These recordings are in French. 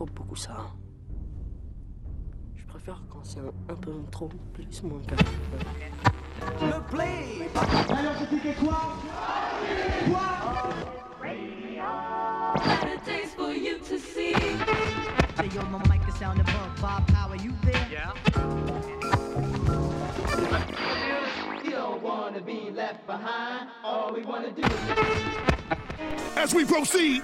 trop beaucoup ça. Je préfère quand c'est un, un peu trop, plus, moins. Le play Alors c'était quoi? As we proceed,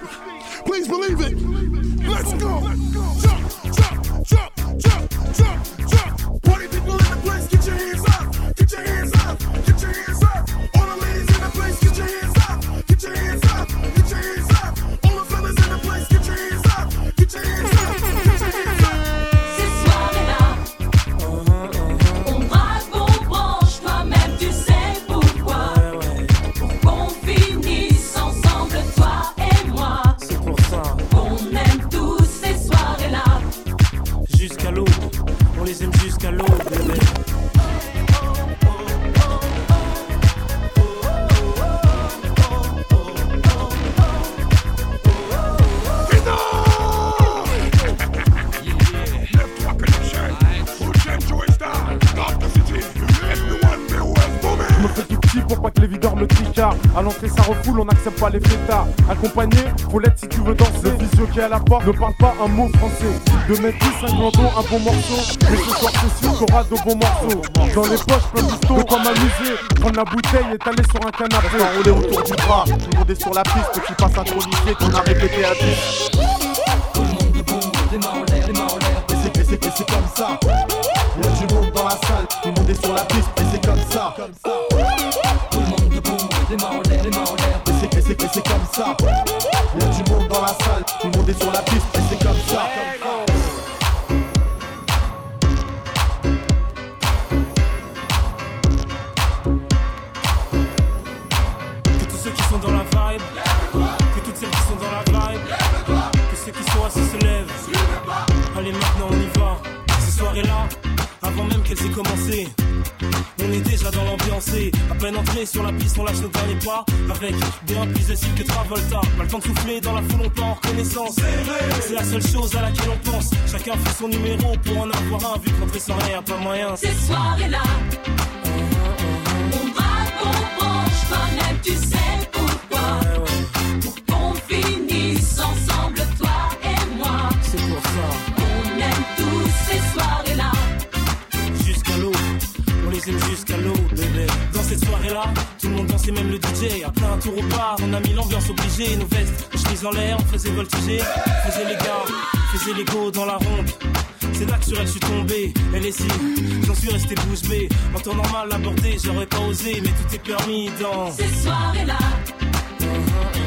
please believe it. Let's go. Let's go. Accompagné, faut si tu veux danser. Le qui est à la porte ne parle pas un mot français. De mettre 10, un glandon, un bon morceau. Mais ce soir, c'est sûr qu'aura de bons morceaux. Dans les poches, plein de quoi m'amuser. Prendre la bouteille et t'aller sur un canapé. Enroulé autour du bras, tout le monde est sur la piste, petit pas synchronisé qu'on a répété à 10. Et c'est, comme ça. Il y a du monde dans la salle, tout le monde est sur la piste, et c'est comme ça. Tout le c'est, comme ça. Y a du monde dans la salle, tout le monde est sur la piste, et c'est comme ça. Que tous ceux qui sont dans la vibe, que toutes celles qui sont dans la vibe, que ceux qui sont assis se lèvent. Allez, maintenant on y va. Ces soirées-là, avant même qu'elles aient commencé, déjà dans l'ambiance. et À peine entré sur la piste, on lâche nos derniers pas. Avec bien plus acide que Travolta. Pas le temps de souffler dans la foule, on en reconnaissance. C'est la seule chose à laquelle on pense. Chacun fait son numéro pour en avoir un. Vu que rentrer sans rien, pas moyen. Ces soirées-là, on braque, on branche, toi-même tu sais bébé. Dans cette soirée-là, tout le monde dansait, même le DJ. Après un tour au bar, on a mis l'ambiance obligée. Nos vestes, nos chemises en l'air, on faisait voltiger. Faisait les gars, faisait les go dans la ronde. C'est là que sur elle je suis tombé, elle est si, j'en suis resté bouche bée. En temps normal abordé, j'aurais pas osé, mais tout est permis dans. Ces soirées-là, on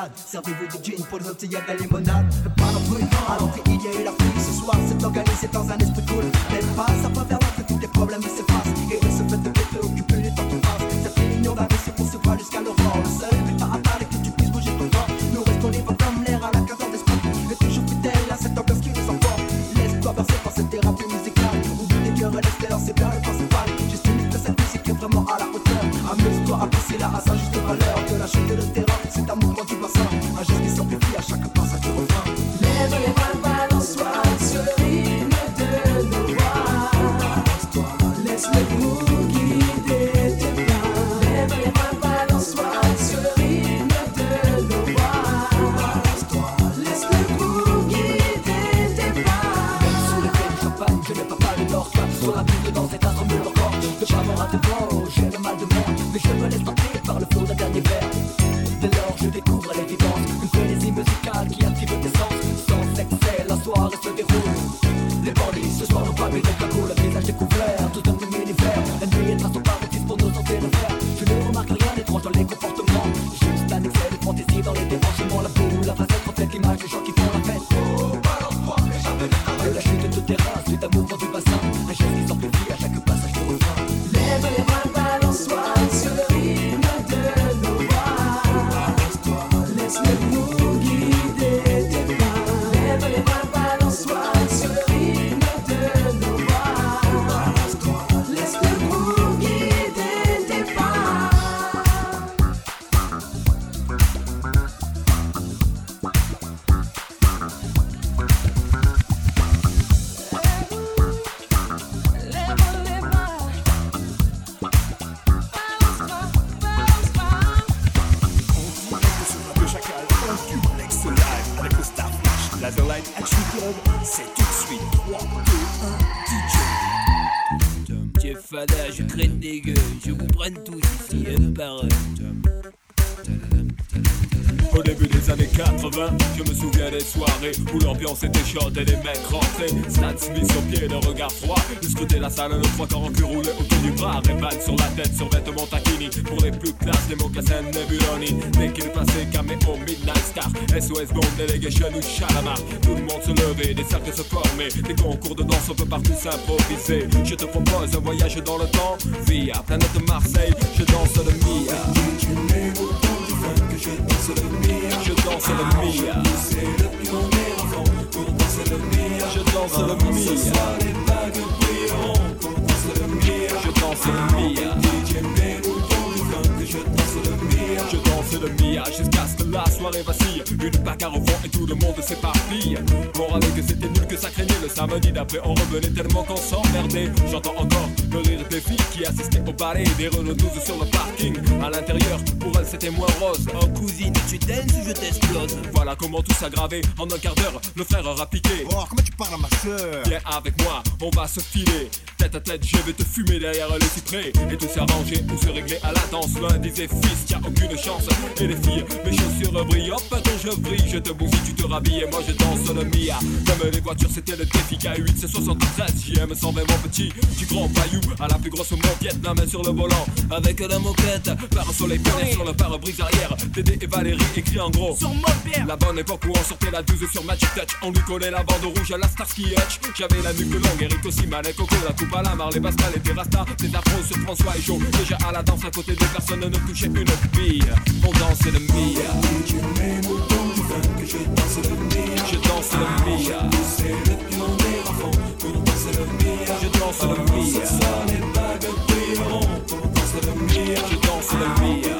sans bousculade. Servez-vous du gin pour les autres, il y a de la limonade. Et les mecs rentraient. Stan Smith sur pied, le regard froid. Ils scrutaient la salle, le trois quarts en cul roulé au pied du bras. Ray-Ban sur la tête, sur vêtements taquini. Pour les plus classes, les mocassins Nebuloni. Dès qu'il passait, caméo, Midnight Star. SOS Bond, Delegation ou Chalamar. Tout le monde se levait, des cercles se formaient. Des concours de danse, on peut partout s'improviser. Je te propose un voyage dans le temps. Via planète Marseille, je danse le Mia. Je danse le Mia. Je danse le Mia. Je danse le Mia. Je danse le Mia jusqu'à ce que la soirée vacille. Une bagarre au fond et tout le monde s'éparpille. Morale que c'était nul que ça craignait le samedi d'après. On revenait tellement qu'on s'emmerdait. J'entends encore le rire des filles qui assistaient au ballet. Des Renault 12 sur le parking. À l'intérieur, pour elles c'était moins rose. Oh cousine, tu danses ou je t'explose Voilà comment tout s'aggravait. En un quart d'heure, le frère a piqué. Oh, comment tu parles à ma soeur Viens avec moi, on va se filer. Tête à tête, je vais te fumer derrière les cyprès. Et tout s'arranger ou se régler à la danse. L'un disait fils, y a aucune chance. Et les filles, mes chaussures brillent. Hop, quand je brille, je te bousille, tu te rhabilles. Et moi je danse le Mia. Comme les voitures, c'était le défi K8, c'est 73. JM 120, mon petit. Du grand paillou à la plus grosse moquette. La main sur le volant. Avec la moquette Par un soleil peiné sur le pare-brise arrière. Dédé et Valérie écrit en gros. Sur mon La bonne époque où on sortait la 12 sur Magic Touch On lui collait la bande rouge à la Starsky Hutch J'avais la nuque longue, Eric aussi, Malek, Coco, la coupe la les Pascal et des Rasta. Des afros sur François et Joe Déjà à la danse à côté de personne ne touchait une bille. On dansait le Mia. Je danse le Mia. Je danse le Mia. Je danse le Mia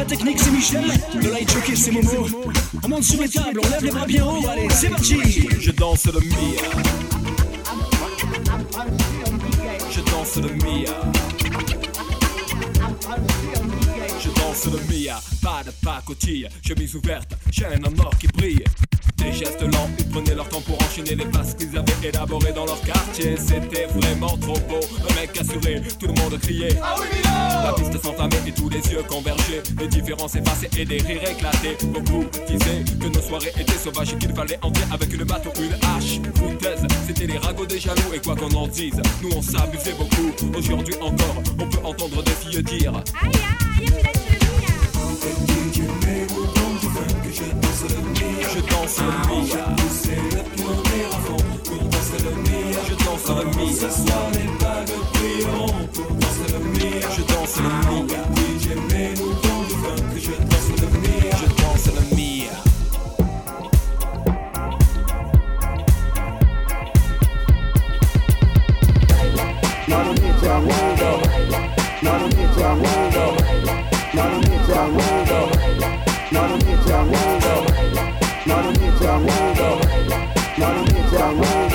La technique, c'est Michel. Le light jockey, c'est Momo. On monte sur les tables, on lève les bras bien haut. Allez, c'est parti. Je danse le Mia Je danse le Mia Danse le Mia Pas de pacotille, chemise ouverte, chaîne en or qui brille Des gestes lents, ils prenaient leur temps pour enchaîner les passes qu'ils avaient élaborées dans leur quartier. C'était vraiment trop beau, un mec assuré, tout le monde criait. Ah oui, La piste s'enflammait et tous les yeux convergeaient. Les différences effacées et des rires éclatés. Beaucoup disaient que nos soirées étaient sauvages et qu'il fallait entrer avec une batte ou une hache. Foutaise, c'était les ragots des jaloux et quoi qu'on en dise, nous on s'abusait beaucoup. Aujourd'hui encore, on peut entendre des filles dire. Le Mia. C'est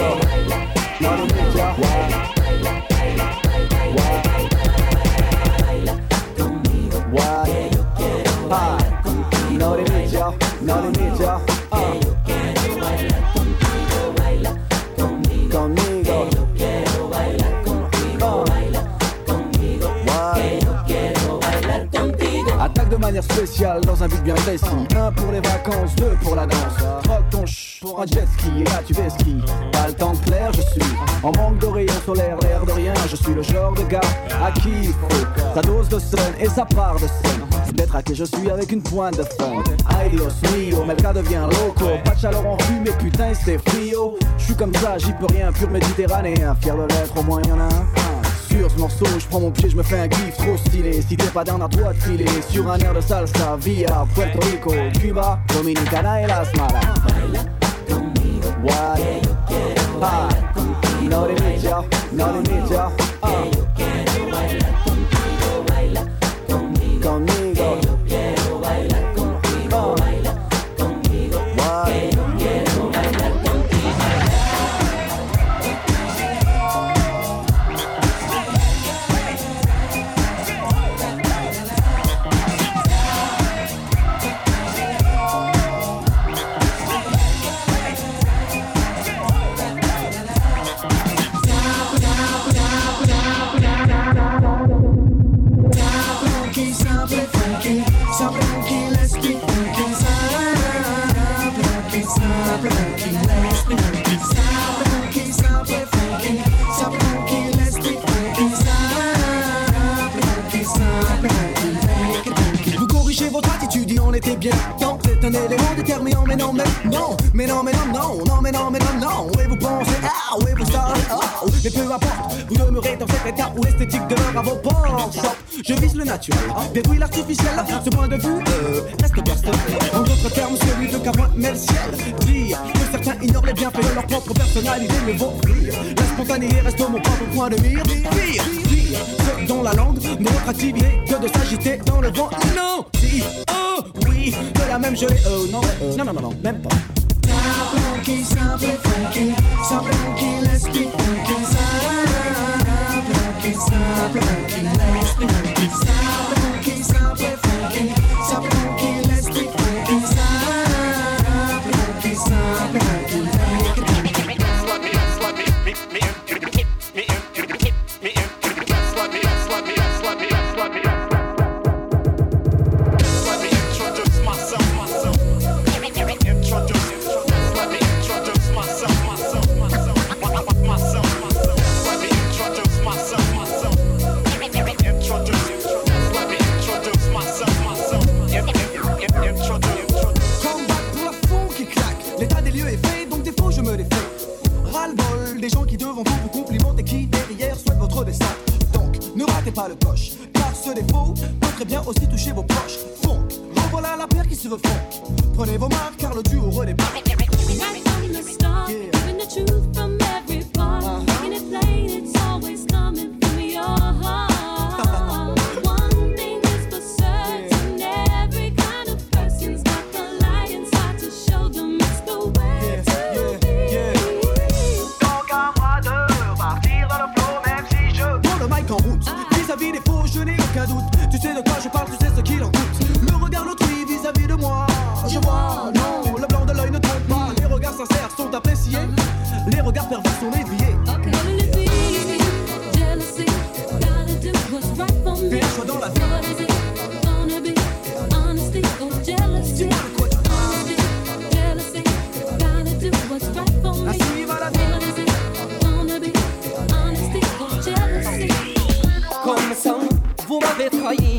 dans un but bien précis. Un pour les vacances, deux pour la danse. Rock ton ch pour un jet ski et là tu fais ski. Pas le temps de plaire, je suis en manque de rayons solaires, l'air de rien. Je suis le genre de gars à qui il faut sa dose de sun et sa part de sun. D'être à qui je suis avec une pointe de fun. Ay Dios mio, Melka devient loco. Pas de chaleur en rue, mais putain c'est frio. Je suis comme ça, j'y peux rien, pur méditerranéen. Fier de l'être, au moins y'en a un. Sur ce morceau, je prends mon pied, je me fais un kiff trop stylé. Si t'es pas down à toi de filer sur un air de salsa via Puerto Rico, Cuba, Dominicana et Las Malas. What? Ah. Bien temps C'est un élément déterminant. Mais non mais non Mais non mais non non non mais non mais non non. Et vous pensez? Ah oui vous savez? Oh Mais peu importe vous demeurez dans cet état où l'esthétique demeure à vos portes Je vise le naturel Détruis l'artificiel. Ce point de vue euh, reste personnel. En d'autres termes celui de Cameron mais le Dire que certains ignorent les bienfaits de leur propre personnalité Mais vaut rire La spontanéité reste mon propre point de mire. Pire, pire dont la langue ne activité que de s'agiter dans le vent. Non, si, oh, De la même gelée, oh non, euh, non, non, non, non, même pas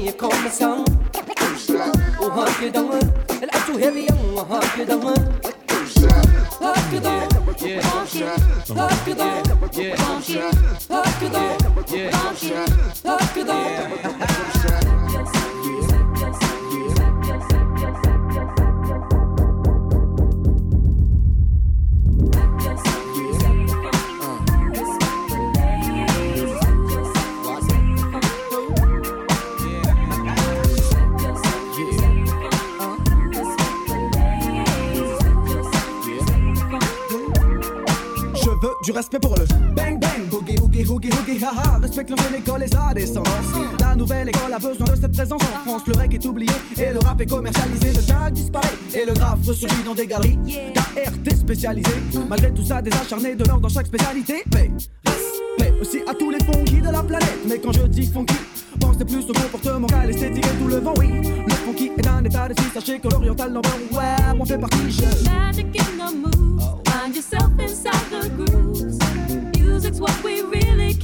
me, come some. Oh, hunt you down, and I'm too heavy, I'm hunt you down. Hunt you down, yeah. Hunt you down, yeah. Présence en France. Le rec est oublié et le rap est commercialisé. Le tag disparaît et le graphe ressurgit dans des galeries. KRT spécialisé. Malgré tout ça, des acharnés de l'or dans chaque spécialité. Respect aussi à tous les funky de la planète. Mais quand je dis funky, pensez plus au comportement qu'à l'esthétique et tout le vent, oui. Le funky est un état d'esprit. Sachez que l'oriental number ouais, on fait partie. Je... Magic in the. Find yourself inside the grooves. What we really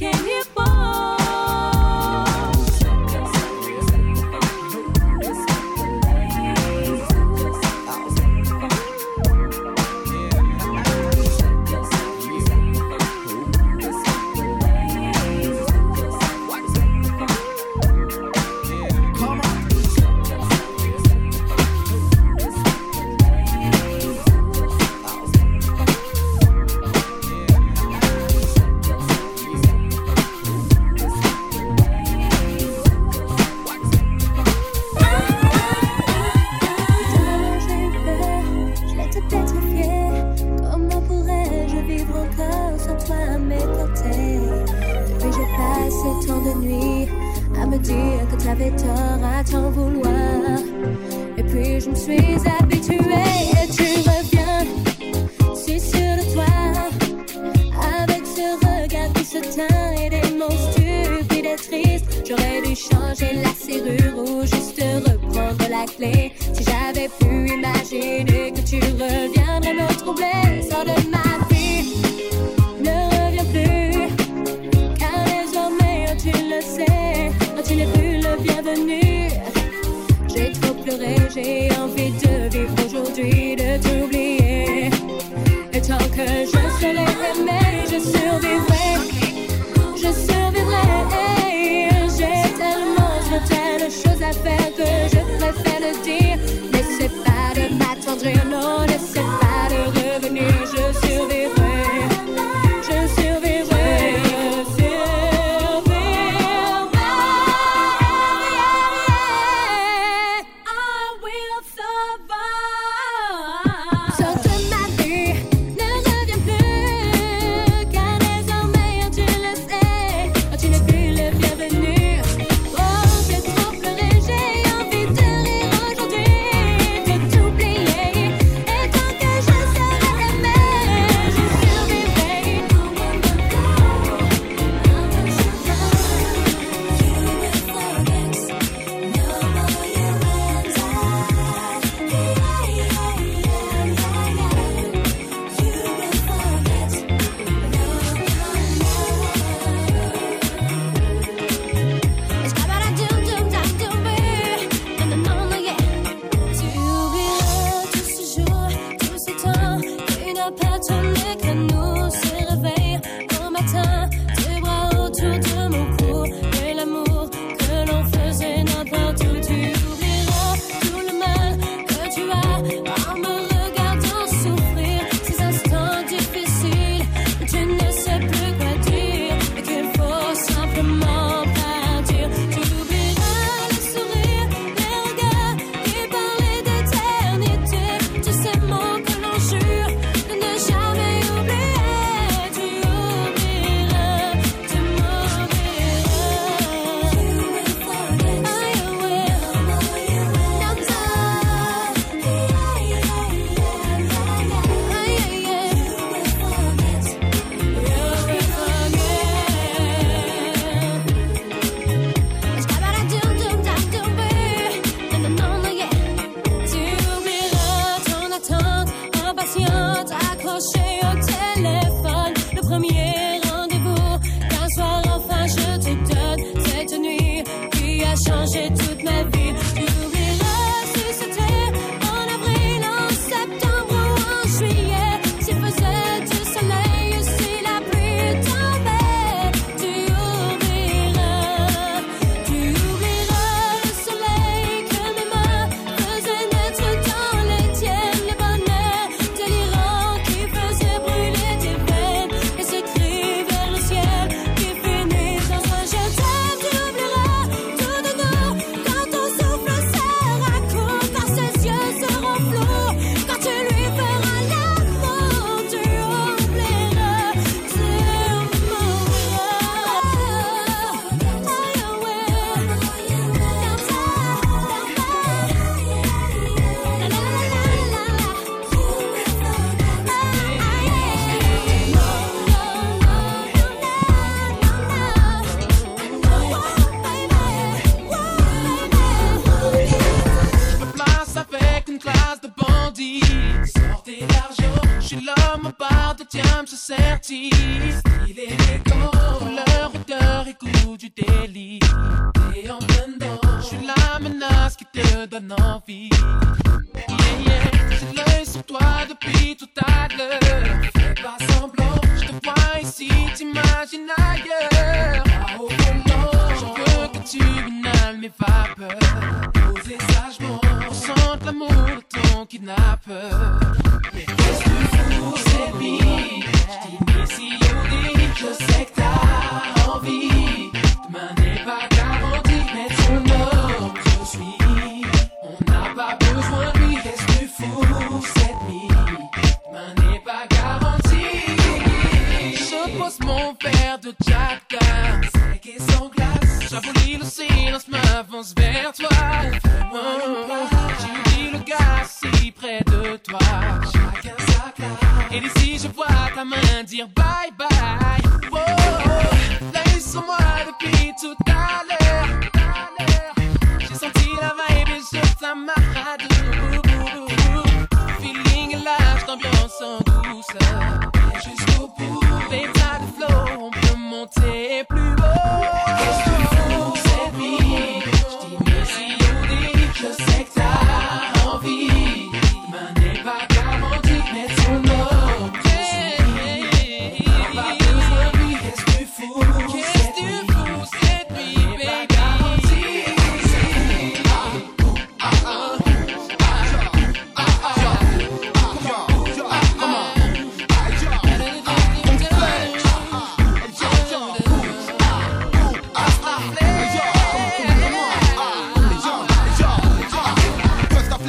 se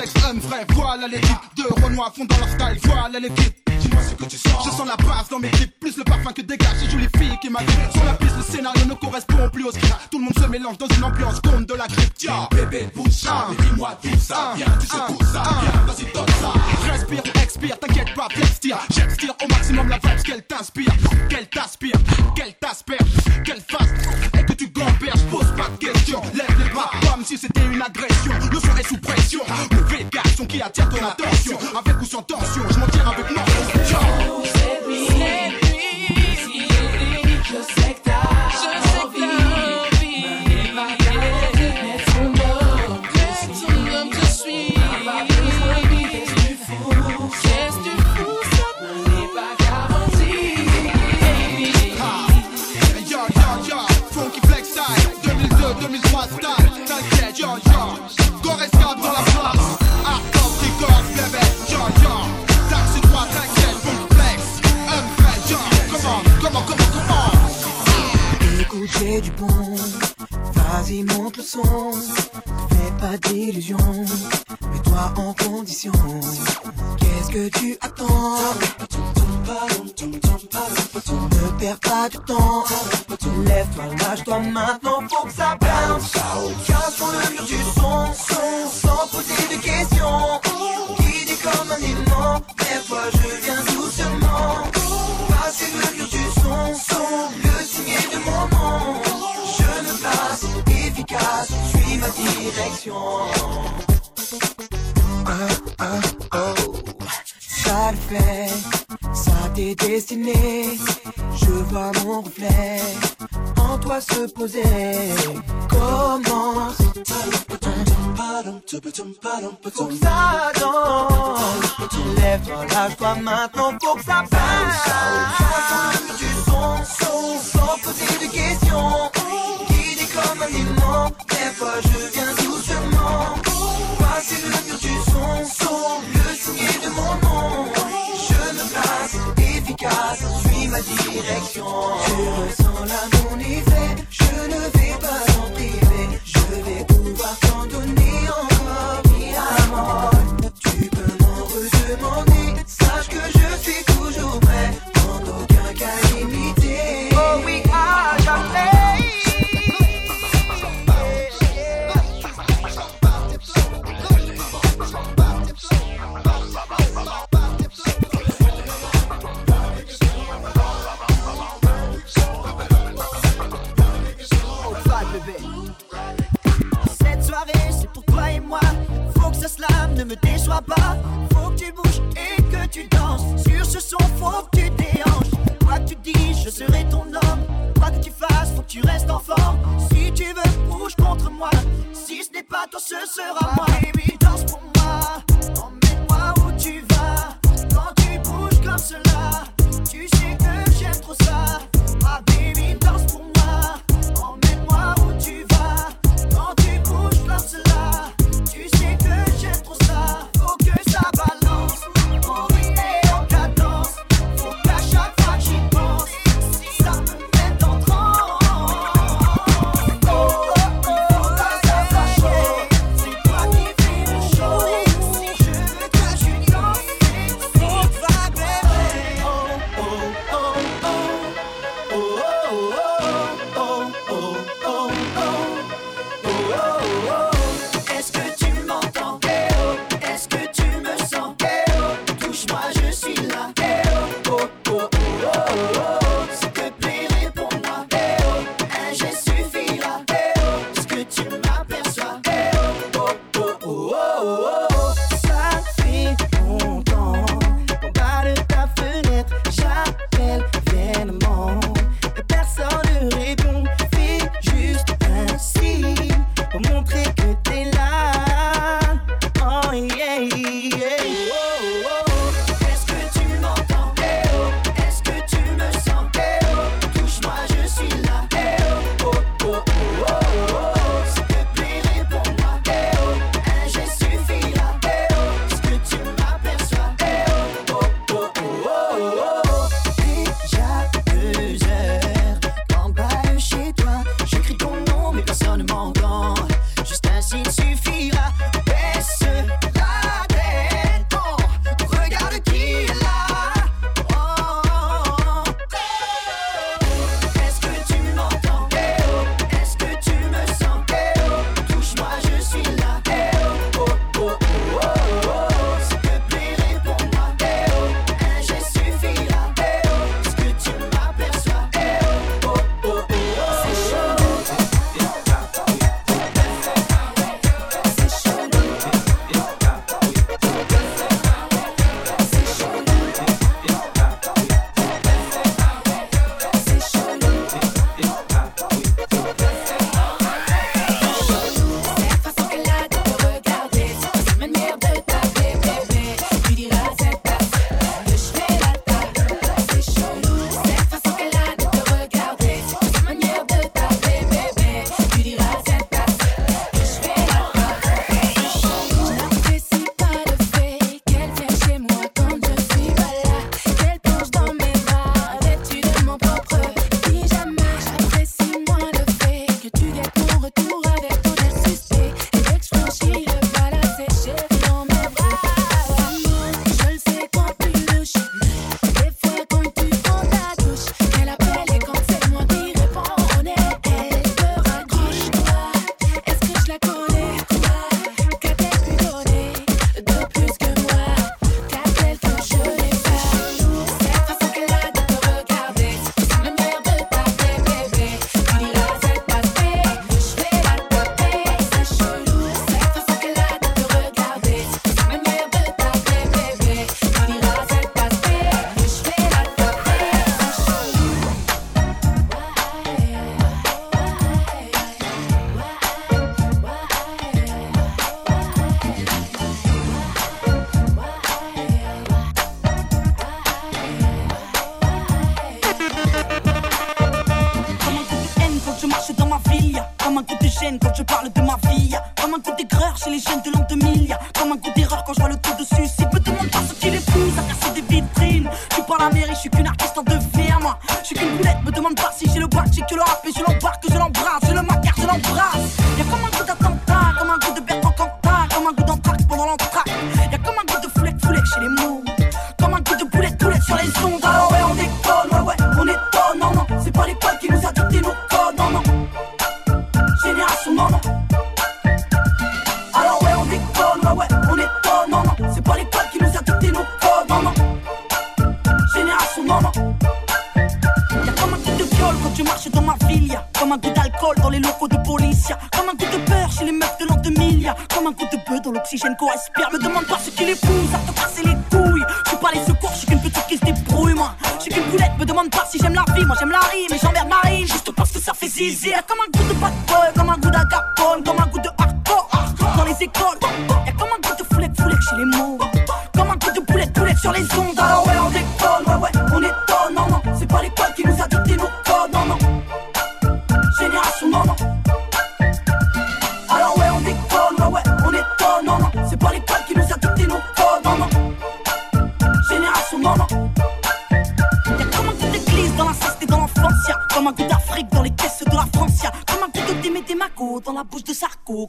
Flex, un vrai, voilà l'équipe de Renoir fond dans leur style, voilà l'équipe. Dis-moi ce que tu sens. Je sens la base dans mes clips, plus le parfum que dégage ces jolies filles qui m'agripent. Sur la piste, le scénario ne correspond plus au script. Tout le monde se mélange dans une ambiance comme de la grippe. Tiens, bébé, bouge ça, mais dis-moi tout ça. Viens, tu sais tout ça, viens, vas-y, donne ça. Respire, expire, t'inquiète pas, flex tire. J'extire au maximum la vibe qu'elle t'inspire, qu'elle t'aspire, qu'elle t'asperge, qu'elle fasse. Et que tu gamberges, pose pas de questions. Lève les bras comme si c'était une agression. Le son est sous pression. Mauvais garçon qui attire ton attention. Avec ou sans tension, je m'en tire avec mon Cette Du bon. Vas-y, monte le son. Fais pas d'illusions. Mets-toi en condition. Qu'est-ce que tu attends? Ne perds pas du temps. Lève-toi, lâche-toi maintenant, faut que ça bounce. Casse dans le mur du son, sans poser de questions. Guidé comme un aimant, lève-toi, je viens direction. Ça le fait, ça t'est destiné. Je vois mon reflet en toi se poser. Commence. Faut que ça danse. Lève-toi, lâche-toi maintenant, faut que ça passe. Je viens doucement. Passer le mur du son, son, le signer de mon nom. Je me place, efficace, suis ma direction. Je ressens l'amour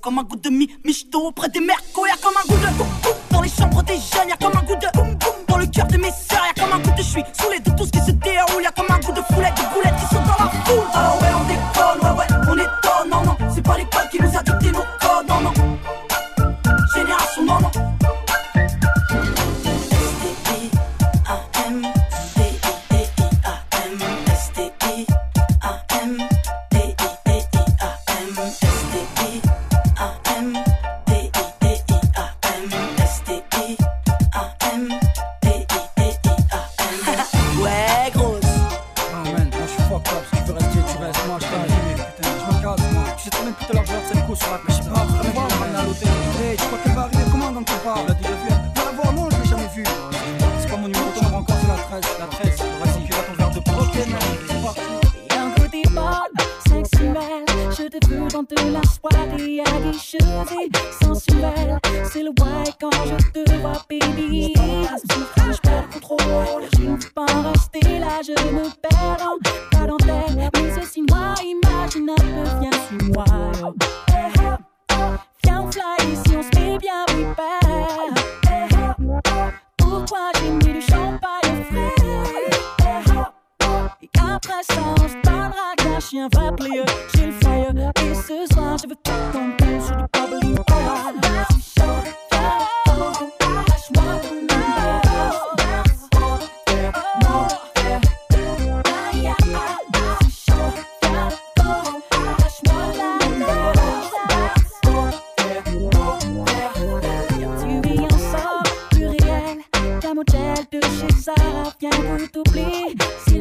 comme un goût de mi michto auprès des mères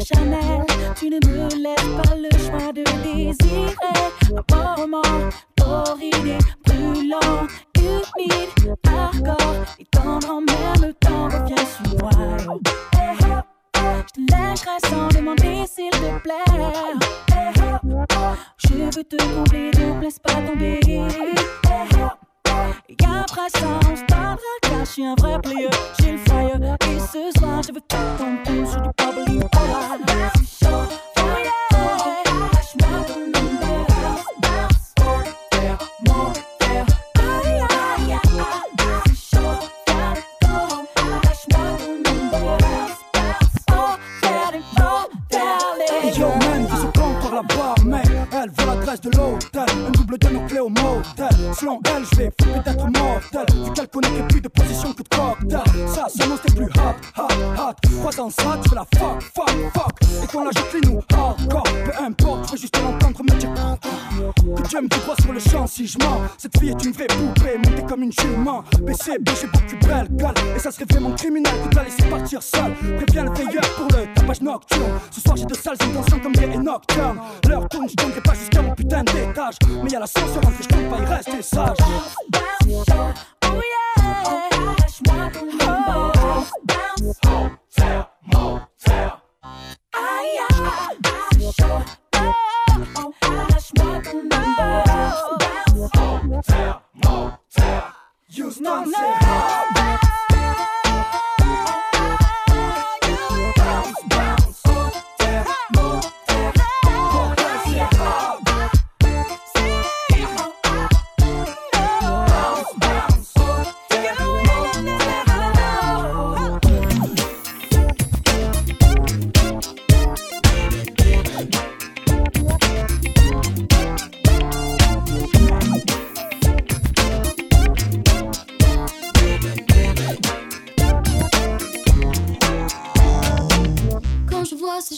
Chanel. Tu ne me laisses pas le choix de désirer. Apparemment, corridé, brûlant, humide, hardcore et tendre en même temps. Reviens sur moi. Hey, je te lâcherai sans demander s'il te plaît. Je veux te combler, ne me laisse pas tomber. Hey, et après ça, on se car je suis un vrai player.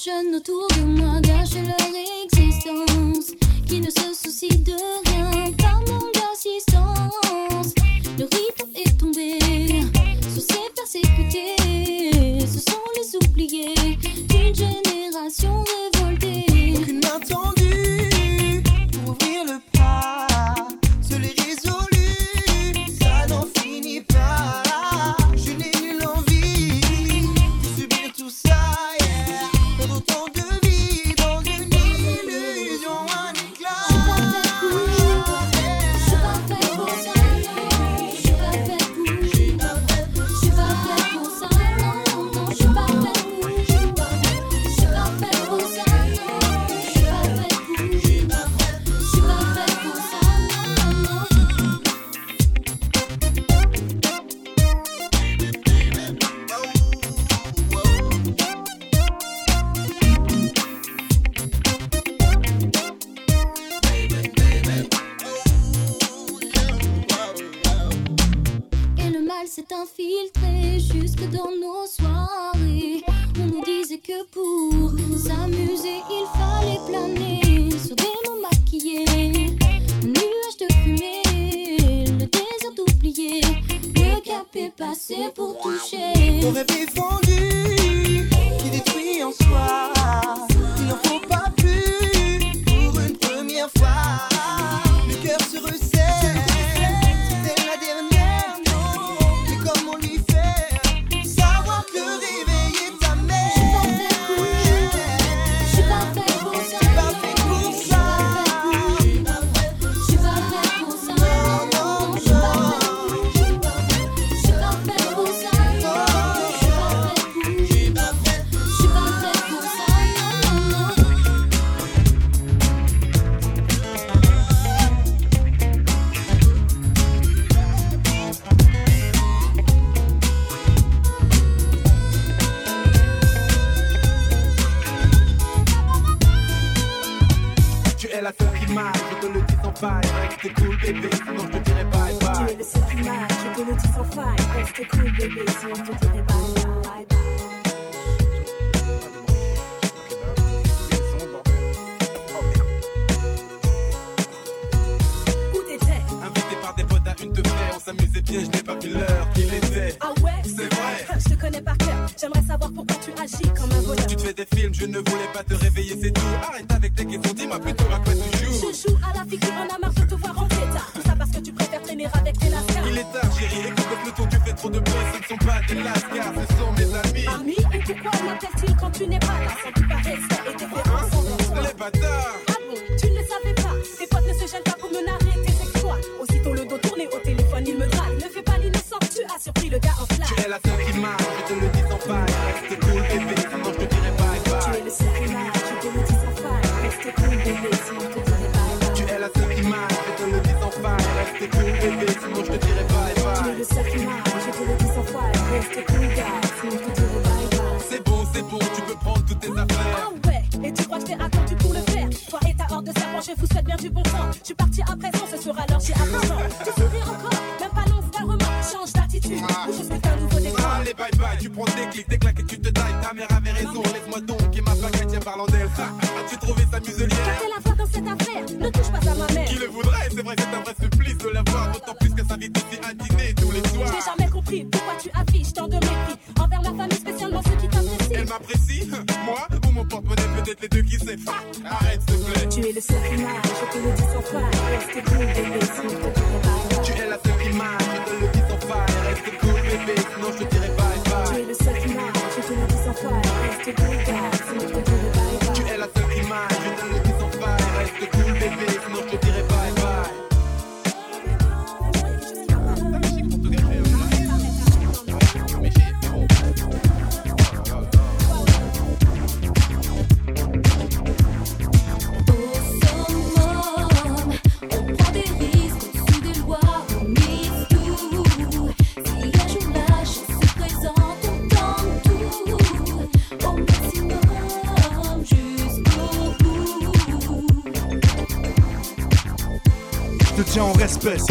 jeunes autour de moi gâchent leur existence, qui ne se soucient de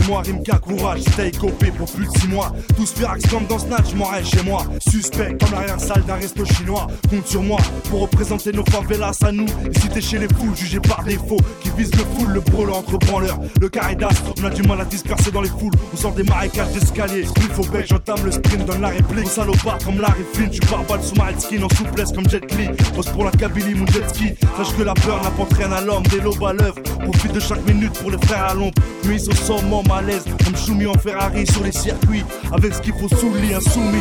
moi Rimka Courage, t'as écopé pour plus de 6 mois. Tous firax comme dans Snatch, m'en reste chez moi. Suspect comme l'arrière-salle d'un resto chinois. Compte sur moi pour représenter nos favelas à nous. Et si chez les foules, jugé par défaut, qui vise le full, le brûle entre branleurs. Le carré on a du mal à disperser dans les foules. On sort des marécages d'escalier. Il faut bec, j'entame le sprint, donne la réplique. salopard comme Larry Flynn, tu balle sous ma skin en souplesse comme Jet Li. Pose pour la Kabylie, mon jet ski. Sache que la peur n'apporte rien à l'homme, des lobes à l'œuvre. Profite de chaque minute pour les frères à l'ombre. Mise au sommet, malaise, comme Choumi en Ferrari sur les circuits. Avec ce qu'il faut sous lit, insoumis.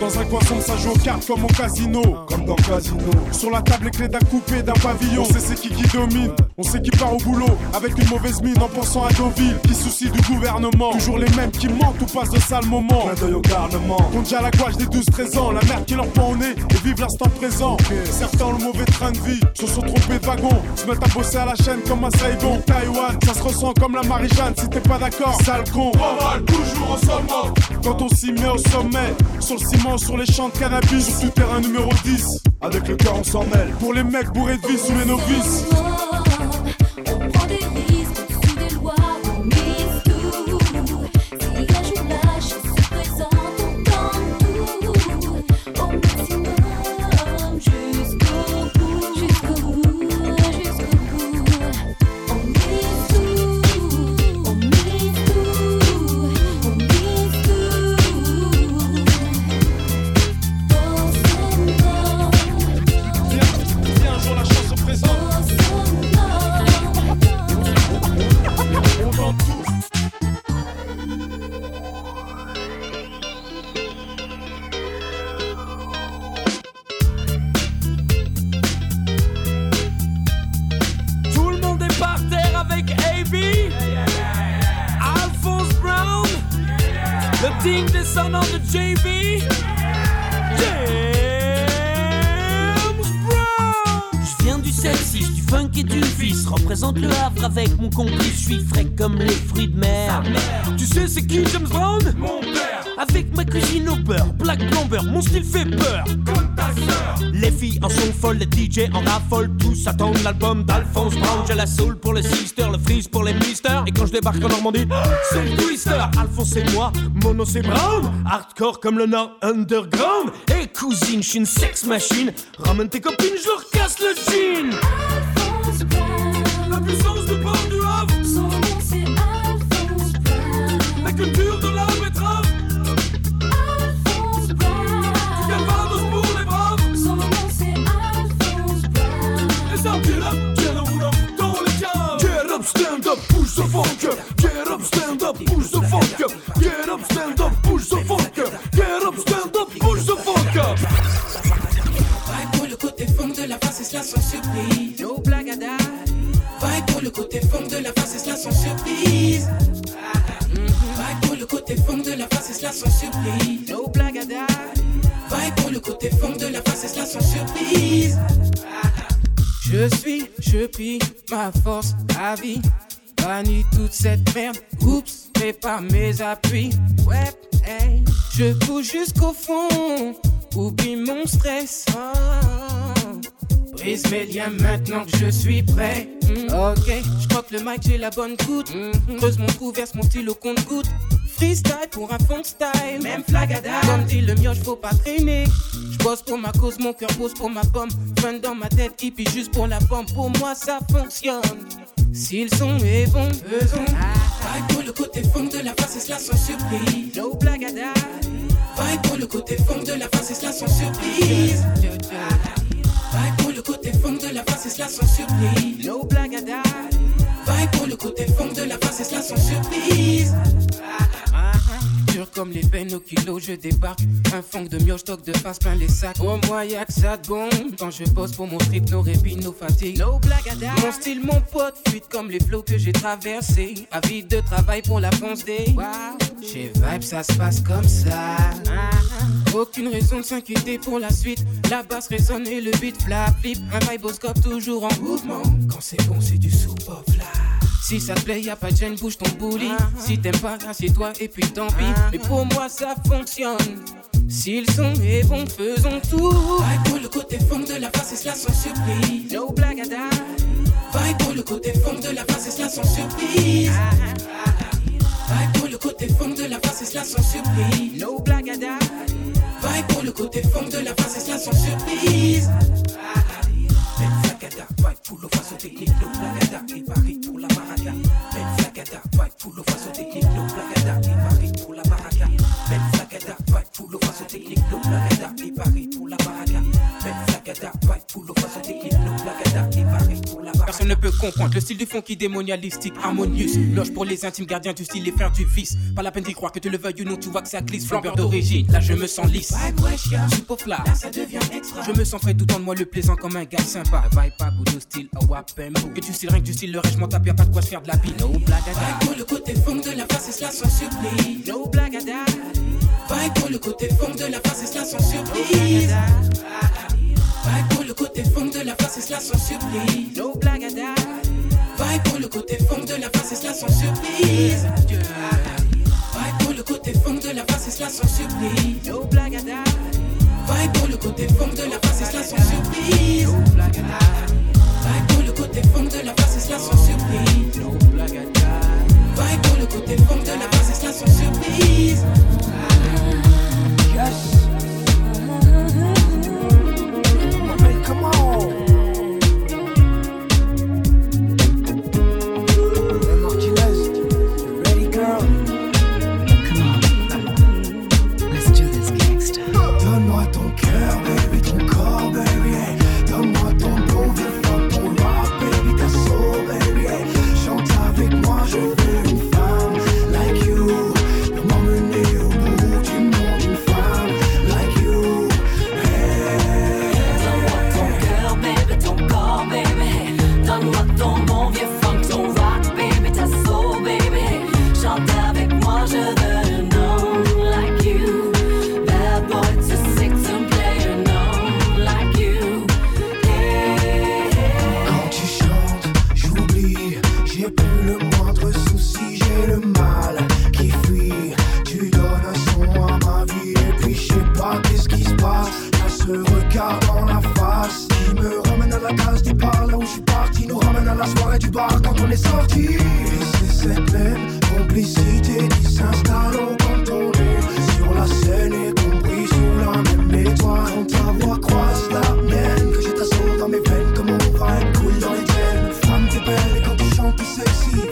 Dans un coin ça joue aux cartes comme au casino. Comme dans casino. Sur la table, les clés d'un coupé, d'un pavillon. On sait c'est qui qui domine. On sait qui part au boulot. Avec une mauvaise mine en pensant à Deauville. Qui soucie du gouvernement. Toujours les mêmes qui mentent ou passent de sales moments. Clin d'œil au garnement. Compte déjà la gouache des 12-13 ans. La merde qui leur pend au nez et vivent l'instant présent. Certains ont le mauvais train de vie. Se sont trompés de wagon. Se mettent à bosser à la chaîne comme un Saigon. Taïwan, ça se ressent comme la Marie-Jeanne. Si t'es pas d'accord, sale con. toujours au sommet. Quand on s'y met au sommet. Sur le ciment, sur les champs de cannabis. Sur tout terrain numéro 10. Avec le cœur, on s'en mêle. Pour les mecs bourrés de vie sous les novices. DJ en raffolent, tous attendent l'album d'Alphonse Brown. J'ai la soul pour les sisters, le freeze pour les misters. Et quand je débarque en Normandie, c'est le twister. Alphonse et moi, mono c'est Brown. Hardcore comme le Nord underground. Et cousine, je suis une sex machine. Ramène tes copines, je leur casse le jean. Funk de la face et cela sans surprise. Vibe pour le côté funk de la face et cela sans surprise. No. Vibe pour le côté funk de la face et cela sans surprise. Je suis, je pille ma force à vie. Bannis toute cette merde. Oups, prépare mes appuis. Ouais, hey. Je pousse jusqu'au fond. Oublie mon stress. Oh. Brise mes liens maintenant que je suis prêt. Mm, Ok, je crois que le mic j'ai la bonne goutte. Mm, Creuse mon trou, verse mon stylo compte goutte. Freestyle pour un funk style. Même flagada. Comme dit le mioche, faut pas traîner. Je bosse pour ma cause, mon cœur pose pour ma pomme. Fun dans ma tête, hippie juste pour la pomme. Pour moi, ça fonctionne. Si le son est bon, faisons. Vibe pour le côté funk de la face et cela sans surprise. No date. Vibe pour le côté funk de la face et cela sans surprise. Vibe funk de la face et cela sans surprise. No blague à. Vibe pour le côté funk de la face et cela sans surprise. Dur comme les peines au kilo, je débarque. Un funk de mioche, stock de face plein les sacs. Au moins y'a que ça de bon. Quand je bosse pour mon trip, nos répits, nos fatigues. No. Mon style, mon pote, fuite comme les flots que j'ai traversés. Avide de travail pour la fonce des. Chez Vibe, ça se passe comme ça. Aucune raison de s'inquiéter pour la suite. La basse résonne et le beat flap flip. Un viboscope toujours en mouvement. Quand c'est bon, c'est du sous-pop là. Si ça te plaît, y a pas de gêne, bouge ton bouli. Si t'aimes pas, assieds-toi et puis tant pis. Mais pour moi, ça fonctionne. Si le son est bon, faisons tout. Vibe pour le côté funk de la face et cela sans surprise. No die. Vibe pour le côté funk de la face et cela sans surprise. Vibe pour le côté funk de la face et cela sans surprise. No die. Vibe pour le côté funk de la face et cela sans surprise. Flagada, vibe pour le au technique, no blagada, Paris pour la maraca. Ben Flagada, vibe pour le au technique, no Paris pour la maraca. Ben Flagada, vibe pour le au technique, no Paris le style du funky démonialistique, harmonieux. Loge pour les intimes gardiens du style et faire du vice. Pas la peine d'y croire que tu le veuilles ou non, tu vois que ça glisse. Flambeur d'origine, là je me sens lisse. Super là ça devient extra. Je me sens frais tout en moi le plaisant comme un gars sympa. Vibe pas bout style, a wapembo. Que tu style rien que du style, le reste, je m'en tape, y'a pas de quoi se faire de la bille. No die. pour le côté funk de la face et cela sans surprise. No die. Vibe pour le côté funk de la face et cela sans surprise. Vibe côté funk de la face et cela sans surprise. No die. Vibe pour le côté funk de la face et cela sans surprise. Vibe pour le côté funk de la face et cela sans surprise. No die. Vibe pour le côté funk de la face et cela sans surprise. No die. Vibe pour le côté funk de la face et cela sans surprise. No die. Vibe pour le côté funk de la face et cela sans surprise. Yes. On. Quand on est sorti. Et c'est cette même complicité qui s'installe quand on est sur la scène et compris sous la même étoile. Quand ta voix croise la mienne, que j'ai ta dans mes veines, comme on va cool dans les veines. Femme, t'es belle et quand tu chantes, t'es sexy.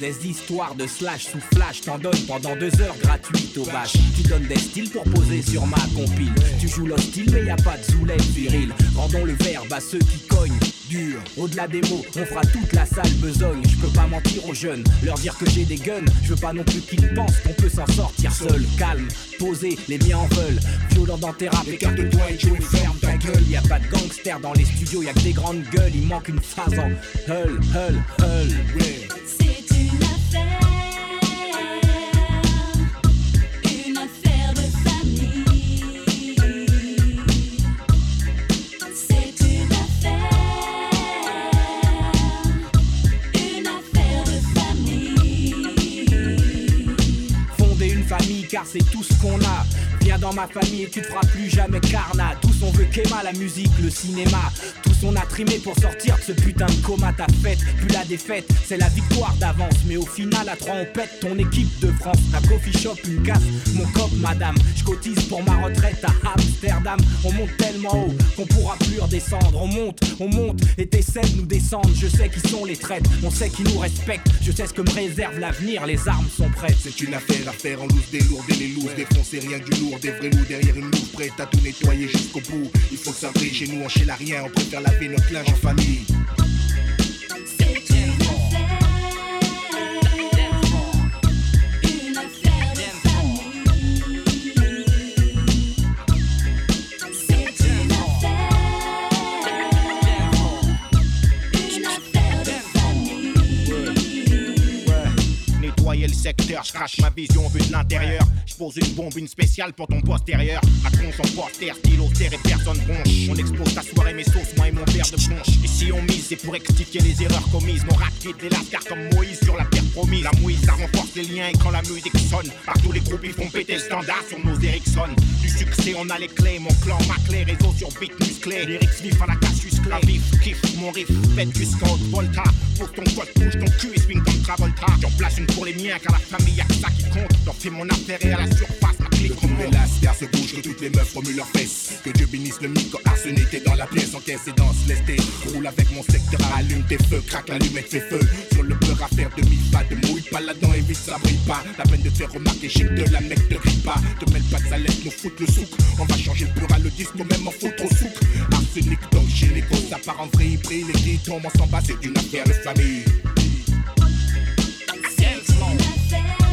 Des histoires de slash sous flash, t'en donnes pendant deux heures gratuites au bâche. Tu donnes des styles pour poser sur ma compile. Tu joues l'hostile, mais y a pas de zoulette viril. Rendons le verbe à ceux qui cognent dur. Au-delà des mots, on fera toute la salle besogne. Je peux pas mentir aux jeunes, leur dire que j'ai des guns. Je veux pas non plus qu'ils pensent qu'on peut s'en sortir seul. Calme, posé, les miens en veulent. Violent dans tes rap, écarte-toi et Joey, ferme ta gueule. Y a pas de gangsters dans les studios, y a que des grandes gueules. Il manque une phrase en hull, hull, hull. Car c'est tout ce qu'on a. Viens dans ma famille et tu te feras plus jamais carnat. Tous on veut qu'Emma, la musique, le cinéma. On a trimé pour sortir de ce putain de coma. Ta fête, plus la défaite, c'est la victoire d'avance. Mais au final, à trois on pète ton équipe de France. Un coffee shop, une casse, mon cop, madame. Je cotise pour ma retraite à Amsterdam. On monte tellement haut qu'on pourra plus redescendre. On monte, on monte et t'essaies de nous descendre. Je sais qui sont les traites, on sait qui nous respectent. Je sais ce que me réserve l'avenir, les armes sont prêtes. C'est une affaire à faire en loose, des lourds et les lourds, défoncer rien du lourd, des vrais loups derrière une loupe, prête à tout nettoyer jusqu'au bout. Il faut que ça brille chez nous, on chez rien, on préfère laver notre linge en famille. Secteur, je crache ma vision vue de l'intérieur. Je pose une bombe, une spéciale pour ton postérieur. Ma con son poster, stylo, terre et personne bronche. On explose ta soirée, mes sauces, moi et mon verre de punch. Et si on mise, c'est pour rectifier les erreurs commises. Mon rap quitte les lascars comme Moïse sur la terre promise. La mouise, ça renforce les liens et quand la musique sonne, partout les groupes ils font péter le standard sur nos Ericsson. Du succès, on a les clés, mon clan, ma clé, réseau sur beat musclé. Lyrics vif à la Cassius Clay. La vif, kiff, mon riff, faites jusqu'en volta. Pose ton code, bouge ton cul et swing comme Travolta. J'en place une pour les miens, car la famille, y'a ça qui compte. J'en fais mon et à la surface, ma clique Comme les lascars se bougent, que toutes les meufs remuent leurs fesses. Que Dieu bénisse le micro arsenic, t'es dans la pièce, encaisse et danse, laisse roule avec mon secteur, allume tes feux, craque l'allumette, fait feu. Sur le beurre à faire demi pas de mouille, pas là-dedans, évite, ça brille pas. La peine de faire remarquer, chic de la mec, te ris pas. Te mêle pas de laisse nous foutre le souk. On va changer le à le disque, même en foutre au souk. Arsenic, donc chez les ça part en vrille, il brille, les tombent, on s'en bat, c'est une affaire de famille. Dans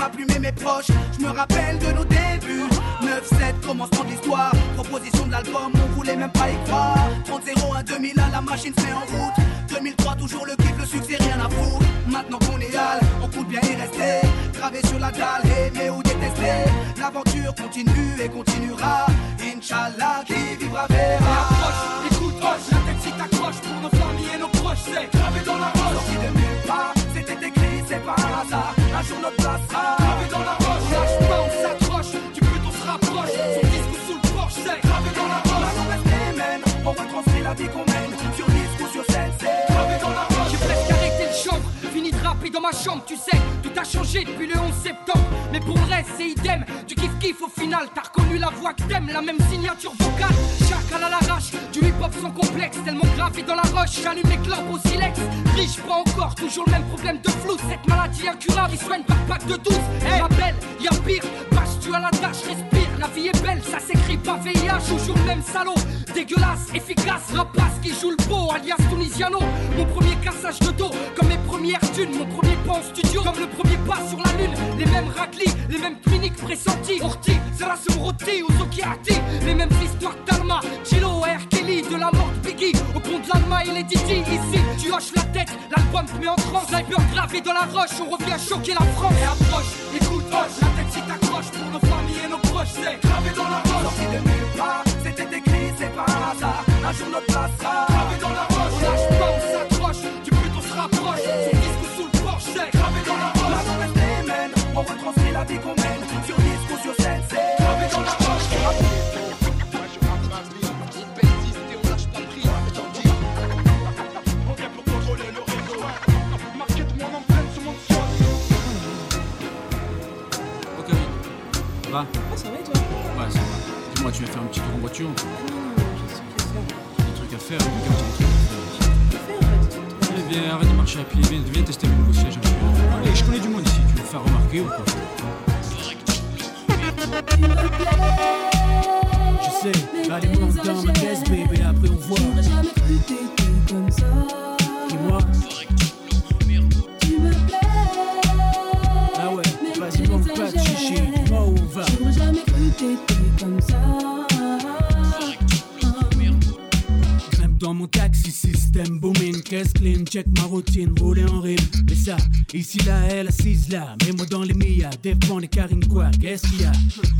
ma plume et mes proches. Je me rappelle de nos débuts. 9-7, commencement de l'histoire. Proposition de l'album, on voulait même pas y croire. 30-01, 2001, la machine se met en route. 2003, toujours le kiff, le succès, rien à foutre. Maintenant qu'on est hal, on compte bien y rester. Gravé sur la dalle, aimer ou détester. L'aventure continue et continuera. Inch'Allah, qui vivra verra. Approche, écoute, hoche, la tête si t'accroches pour nos familles et nos proches, c'est gravé dans la roche. Sorti de nulle part, c'était écrit, c'est pas un hasard. Un jour notre place sera gravé dans la roche. Lâche pas, on s'accroche, du but on se rapproche. Sur disque ou sous le porche, c'est gravé dans la roche. Les mêmes, on retranscrit la vie qu'on mène. Sur disque ou sur scène, c'est dans ma chambre, tu sais. Tout a changé depuis le 11 septembre. Mais pour le reste, c'est idem. Tu kiff kiff au final, t'as reconnu la voix que t'aimes, la même signature vocale. Chacal à l'arrache, du hip hop sans complexe. Tellement gravé dans la roche, j'allume les clopes au silex. Riche, pas encore, toujours le même problème de flou. Cette maladie incurable, il soigne par pack de 12. Hey, ma belle, y'a pire, bâche tu à la tâche, respire. La vie est belle, ça s'écrit pas VIH, toujours le même salaud. Dégueulasse, efficace, rapace qui joue le beau, alias Tunisiano. Mon premier cassage de dos, comme mes premières thunes, mon premier pas en studio, comme le premier pas sur la lune. Les mêmes raclis, les mêmes cliniques pressentis. Orti, Zara Roti ou Zokiati. Les mêmes histoires d'Alma, Chilo, R. Kelly, de la mort de Biggie. Au pont de l'Alma et les Didi. Ici, tu hoches la tête, l'album te met en transe. Sniper gravé dans la roche, on revient choquer la France. Et approche, écoute, hoche, la tête si t'accroches pour nos familles et nos proches c'est gravé dans la roche. Sorti des nuls pas, c'était écrit, c'est pas un hasard. Un jour notre place sera gravé dans la roche. On lâche pas, on s'accroche, du but on se rapproche. Son disque sous le porche, c'est gravé dans la roche. La promesse des mènes, on retranscrit la vie qu'on mène. Sur disque ou sur scène, c'est gravé dans la roche. Va tu vas faire un petit tour en voiture Des trucs à faire, des trucs à faire. Allez, viens, arrête de marcher à pied, viens, viens tester mon nouveau siège un petit peu. Allez, je connais du monde ici, tu veux me faire remarquer ou quoi? Je sais, allez, monte dans ma caisse, baby, après on voit. J'aurais jamais cru t'étais comme ça. Clean, check ma routine, rouler en rime. Mais ça, ici là, elle assise là, mets moi dans les Mia, défend les carines quoi, qu'est-ce qu'il y a?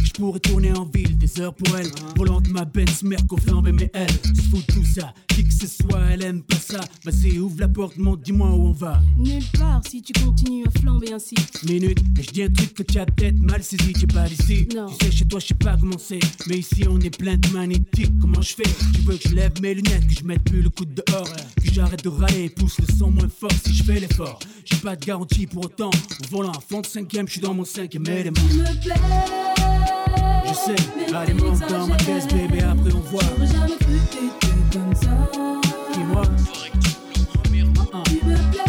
Je pourrais tourner en ville, des heures pour elle, volant de ma Benz, Merco flambé, mais elle, se fout de tout ça, qui que ce soit, elle aime pas ça. Vas-y, ouvre la porte, monte, dis-moi où on va. Nulle part si tu continues à flamber ainsi. Minute, et je dis un truc que tu as peut-être mal saisi, tu es pas d'ici. Non. Tu sais, chez toi, je sais pas comment c'est, mais ici on est plein de magnétiques. Comment je fais? Tu veux que je lève mes lunettes, que je mette plus le coude dehors, que j'arrête de râler, pousse le son moins fort si je fais l'effort. J'ai pas de garantie pour autant, au volant à fond de cinquième, je suis dans mon cinquième élément. Tu me plais. Je sais, allez, monte dans ma caisse, bébé, après on voit. J'aurais jamais cru que t'étais comme ça. Dis-moi, Tu me plais.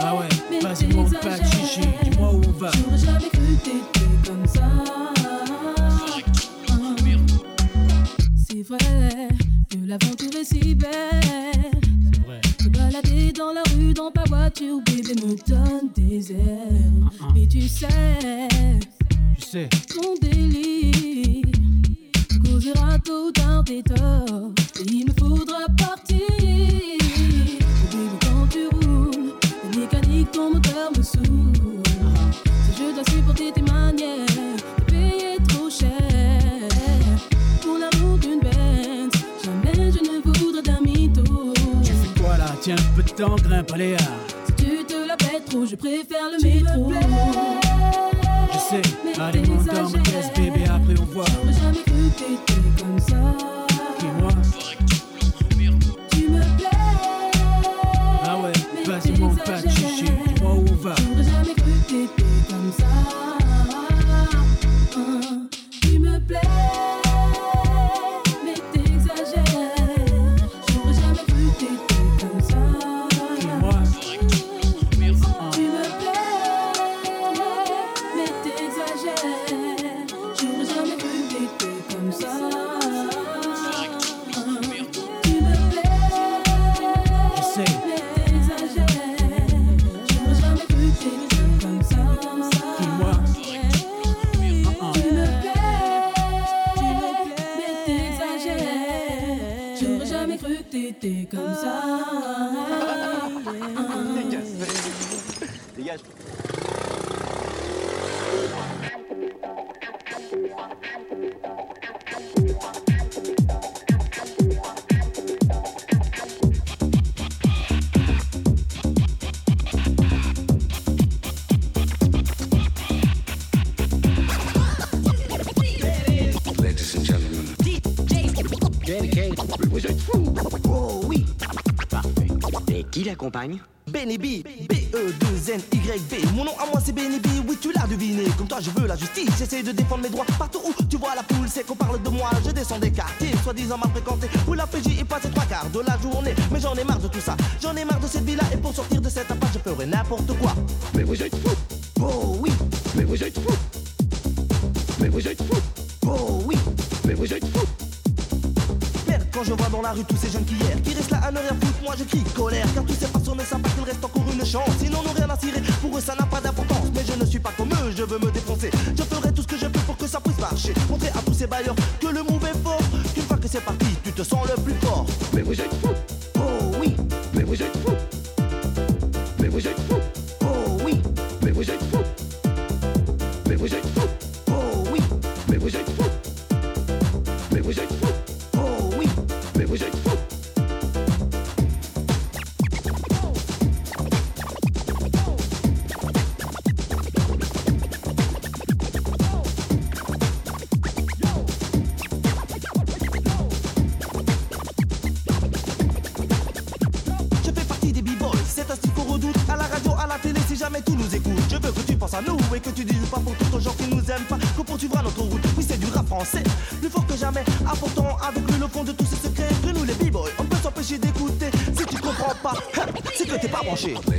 ah ouais, vas-y, monte pas de chichi, dis-moi où on va. J'aurais jamais cru que t'étais comme ça. C'est vrai que l'aventure est si belle. Balader dans la rue, dans ta voiture, bébé me donne des ailes. Mais tu sais, Je sais, ton délit causera tôt ou tard des torts. Et il me faudra partir. Bébé, quand tu roules, la mécanique, ton moteur me saoule. Si je dois supporter tes Tiens, un peu de temps, grimpe, allez, ah. Si tu te la pètes trop, je préfère le métro. Je sais, allez, monte dans ma caisse, bébé, après on voit. J'aurais jamais cru que t'étais comme ça. Benny B, B-E-2-N-Y-B. Mon nom à moi c'est Benny B, oui tu l'as deviné. Comme toi je veux la justice, j'essaie de défendre mes droits. Partout où tu vois la foule, c'est qu'on parle de moi. Je descends des quartiers, soi-disant mal fréquentés. Où la PJ est passée trois quarts de la journée. Mais j'en ai marre de tout ça, j'en ai marre de cette vie-là. Et pour sortir de cette impasse, je ferai n'importe quoi. Mais vous êtes fous. Oh oui, Mais vous êtes fous. Mais vous êtes fous. oh oui. Mais vous êtes fous. Merde, quand je vois dans la rue tous ces jeunes qui hier, qui restent là à ne rien foutre, moi je crie colère. Car tous ces sens le plus fort. Mais vous êtes fous. Oh oui, Mais vous êtes fous. Que